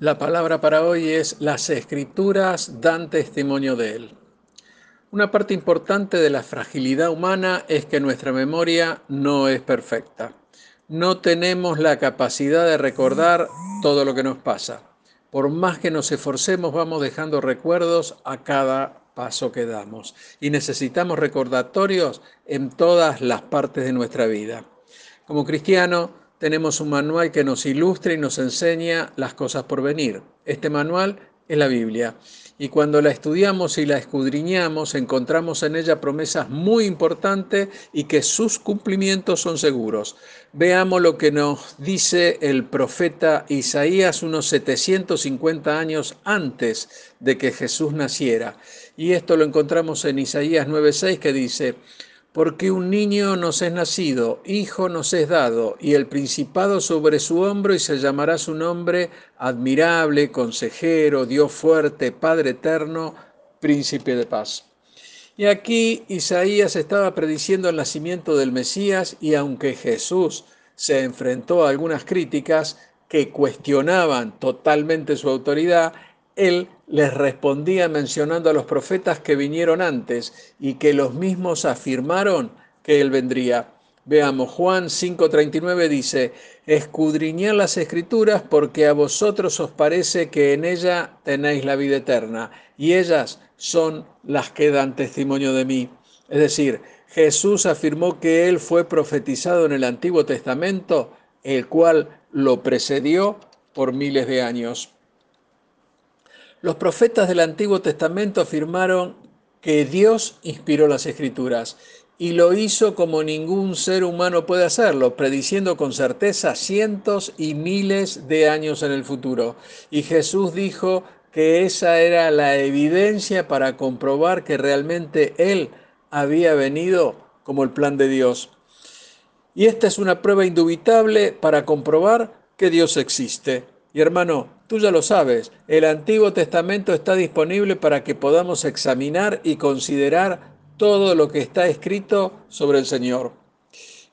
La palabra para hoy es las escrituras dan testimonio de él. Una parte importante de la fragilidad humana es que nuestra memoria no es perfecta. No tenemos la capacidad de recordar todo lo que nos pasa. Por más que nos esforcemos, vamos dejando recuerdos a cada paso que damos. Y necesitamos recordatorios en todas las partes de nuestra vida. Como cristiano, tenemos un manual que nos ilustra y nos enseña las cosas por venir. Este manual es la Biblia. Y cuando la estudiamos y la escudriñamos, encontramos en ella promesas muy importantes y que sus cumplimientos son seguros. Veamos lo que nos dice el profeta Isaías unos 750 años antes de que Jesús naciera. Y esto lo encontramos en Isaías 9:6 que dice, porque un niño nos es nacido, hijo nos es dado, y el principado sobre su hombro, y se llamará su nombre admirable, consejero, Dios fuerte, Padre eterno, príncipe de paz. Y aquí Isaías estaba prediciendo el nacimiento del Mesías, y aunque Jesús se enfrentó a algunas críticas que cuestionaban totalmente su autoridad, él les respondía mencionando a los profetas que vinieron antes y que los mismos afirmaron que Él vendría. Veamos, Juan 5:39 dice, escudriñad las escrituras porque a vosotros os parece que en ella tenéis la vida eterna y ellas son las que dan testimonio de mí. Es decir, Jesús afirmó que Él fue profetizado en el Antiguo Testamento, el cual lo precedió por miles de años. Los profetas del Antiguo Testamento afirmaron que Dios inspiró las escrituras y lo hizo como ningún ser humano puede hacerlo, prediciendo con certeza cientos y miles de años en el futuro. Y Jesús dijo que esa era la evidencia para comprobar que realmente Él había venido como el plan de Dios. Y esta es una prueba indubitable para comprobar que Dios existe. Y hermano, tú ya lo sabes, el Antiguo Testamento está disponible para que podamos examinar y considerar todo lo que está escrito sobre el Señor.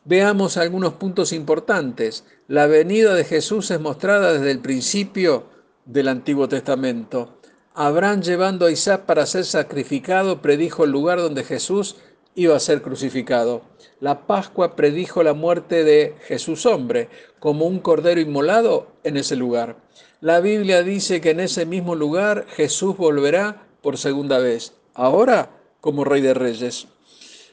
Veamos algunos puntos importantes. La venida de Jesús es mostrada desde el principio del Antiguo Testamento. Abraham llevando a Isaac para ser sacrificado predijo el lugar donde Jesús iba a ser crucificado. La Pascua predijo la muerte de Jesús hombre, como un cordero inmolado en ese lugar. La Biblia dice que en ese mismo lugar Jesús volverá por segunda vez, ahora como Rey de Reyes.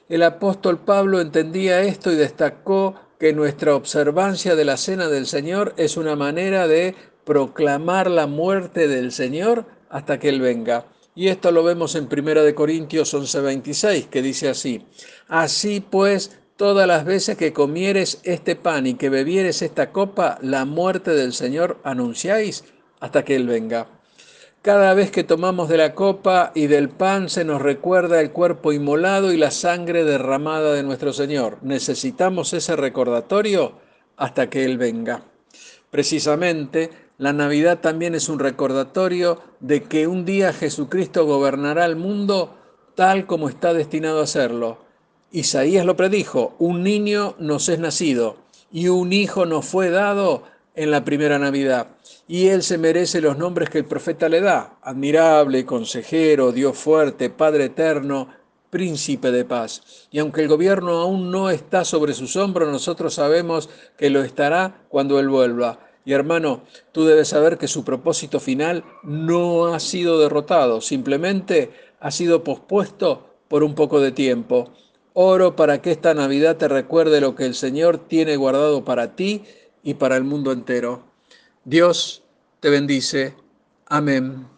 El apóstol Pablo entendía esto y destacó que nuestra observancia de la cena del Señor es una manera de proclamar la muerte del Señor hasta que Él venga. Y esto lo vemos en 1 Corintios 11:26, que dice así, Así pues, todas las veces que comieres este pan y que bebieres esta copa, la muerte del Señor anunciáis hasta que Él venga. Cada vez que tomamos de la copa y del pan se nos recuerda el cuerpo inmolado y la sangre derramada de nuestro Señor. Necesitamos ese recordatorio hasta que Él venga. Precisamente, la Navidad también es un recordatorio de que un día Jesucristo gobernará el mundo tal como está destinado a hacerlo. Isaías lo predijo, un niño nos es nacido y un hijo nos fue dado en la primera Navidad. Y él se merece los nombres que el profeta le da, admirable, consejero, Dios fuerte, Padre eterno, príncipe de paz. Y aunque el gobierno aún no está sobre sus hombros, nosotros sabemos que lo estará cuando él vuelva. Y hermano, tú debes saber que su propósito final no ha sido derrotado, simplemente ha sido pospuesto por un poco de tiempo. Oro para que esta Navidad te recuerde lo que el Señor tiene guardado para ti y para el mundo entero. Dios te bendice. Amén.